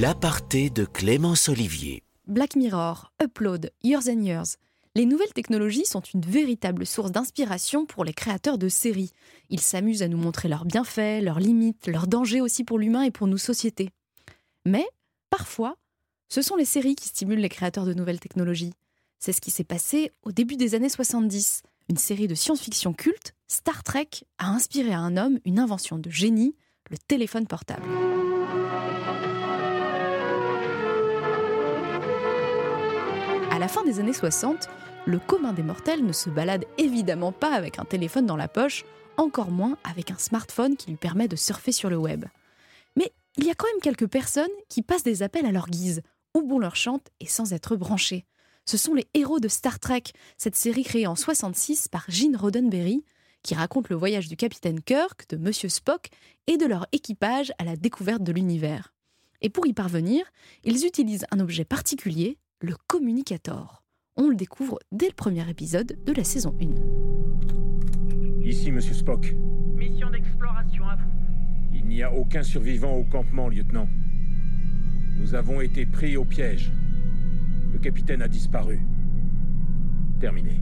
L'aparté de Clémence Olivier. Black Mirror, Upload, Years and Years. Les nouvelles technologies sont une véritable source d'inspiration pour les créateurs de séries. Ils s'amusent à nous montrer leurs bienfaits, leurs limites, leurs dangers aussi pour l'humain et pour nos sociétés. Mais, parfois, ce sont les séries qui stimulent les créateurs de nouvelles technologies. C'est ce qui s'est passé au début des années 70. Une série de science-fiction culte, Star Trek, a inspiré à un homme une invention de génie, le téléphone portable. À la fin des années 60, le commun des mortels ne se balade évidemment pas avec un téléphone dans la poche, encore moins avec un smartphone qui lui permet de surfer sur le web. Mais il y a quand même quelques personnes qui passent des appels à leur guise, au bon leur chante et sans être branchés. Ce sont les héros de Star Trek, cette série créée en 66 par Gene Roddenberry, qui raconte le voyage du capitaine Kirk, de Monsieur Spock et de leur équipage à la découverte de l'univers. Et pour y parvenir, ils utilisent un objet particulier, le communicator. On le découvre dès le premier épisode de la saison 1. Ici, monsieur Spock. Mission d'exploration à vous. Il n'y a aucun survivant au campement, lieutenant. Nous avons été pris au piège. Le capitaine a disparu. Terminé.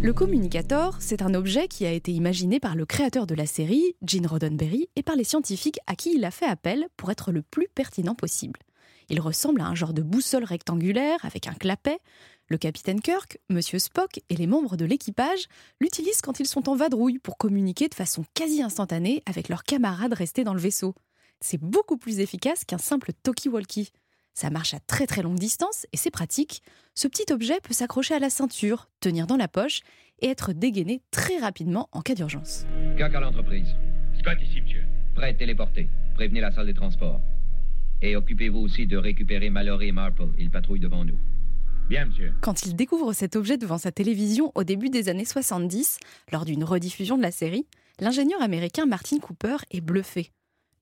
Le communicator, c'est un objet qui a été imaginé par le créateur de la série, Gene Roddenberry, et par les scientifiques à qui il a fait appel pour être le plus pertinent possible. Il ressemble à un genre de boussole rectangulaire avec un clapet. Le capitaine Kirk, Monsieur Spock et les membres de l'équipage l'utilisent quand ils sont en vadrouille pour communiquer de façon quasi instantanée avec leurs camarades restés dans le vaisseau. C'est beaucoup plus efficace qu'un simple talkie-walkie. Ça marche à très très longue distance et c'est pratique. Ce petit objet peut s'accrocher à la ceinture, tenir dans la poche et être dégainé très rapidement en cas d'urgence. Kirk à l'entreprise. Scott ici, monsieur. Prêt téléporté. Prévenez la salle des transports. Et occupez-vous aussi de récupérer Mallory et Marple. Ils patrouillent devant nous. Bien, monsieur. Quand il découvre cet objet devant sa télévision au début des années 70, lors d'une rediffusion de la série, l'ingénieur américain Martin Cooper est bluffé.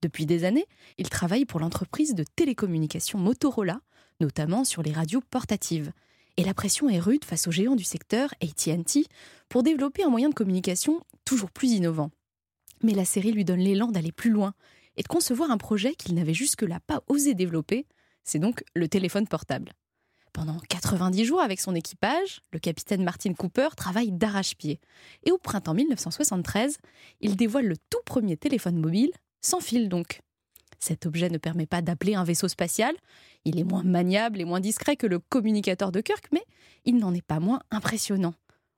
Depuis des années, il travaille pour l'entreprise de télécommunications Motorola, notamment sur les radios portatives. Et la pression est rude face aux géants du secteur, ATT, pour développer un moyen de communication toujours plus innovant. Mais la série lui donne l'élan d'aller plus loin et de concevoir un projet qu'il n'avait jusque-là pas osé développer, c'est donc le téléphone portable. Pendant 90 jours avec son équipage, le capitaine Martin Cooper travaille d'arrache-pied. Et au printemps 1973, il dévoile le tout premier téléphone mobile, sans fil donc. Cet objet ne permet pas d'appeler un vaisseau spatial, il est moins maniable et moins discret que le communicateur de Kirk, mais il n'en est pas moins impressionnant.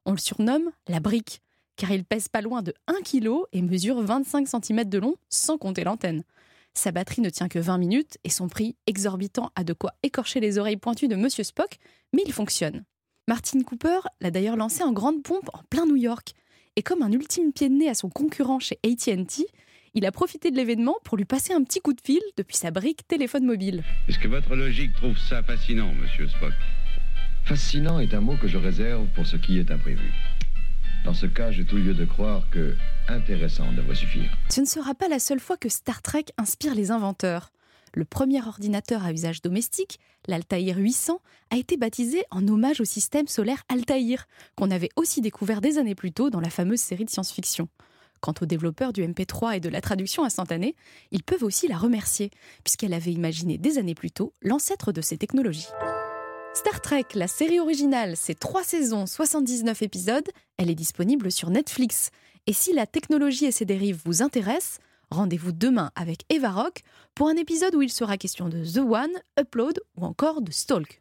On le surnomme la brique, car il pèse pas loin de 1 kg et mesure 25 cm de long, sans compter l'antenne. Sa batterie ne tient que 20 minutes et son prix exorbitant a de quoi écorcher les oreilles pointues de Monsieur Spock, mais il fonctionne. Martin Cooper l'a d'ailleurs lancé en grande pompe en plein New York. Et comme un ultime pied de nez à son concurrent chez ATT, il a profité de l'événement pour lui passer un petit coup de fil depuis sa brique téléphone mobile. Est-ce que votre logique trouve ça fascinant, monsieur Spock? Fascinant est un mot que je réserve pour ce qui est imprévu. Dans ce cas, j'ai tout lieu de croire que intéressant devrait suffire. Ce ne sera pas la seule fois que Star Trek inspire les inventeurs. Le premier ordinateur à usage domestique, l'Altaïr 800, a été baptisé en hommage au système solaire Altaïr, qu'on avait aussi découvert des années plus tôt dans la fameuse série de science-fiction. Quant aux développeurs du MP3 et de la traduction instantanée, ils peuvent aussi la remercier, puisqu'elle avait imaginé des années plus tôt l'ancêtre de ces technologies. Star Trek, la série originale, c'est 3 saisons, 79 épisodes, elle est disponible sur Netflix. Et si la technologie et ses dérives vous intéressent, rendez-vous demain avec Eva Rock pour un épisode où il sera question de The One, Upload ou encore de Stalk.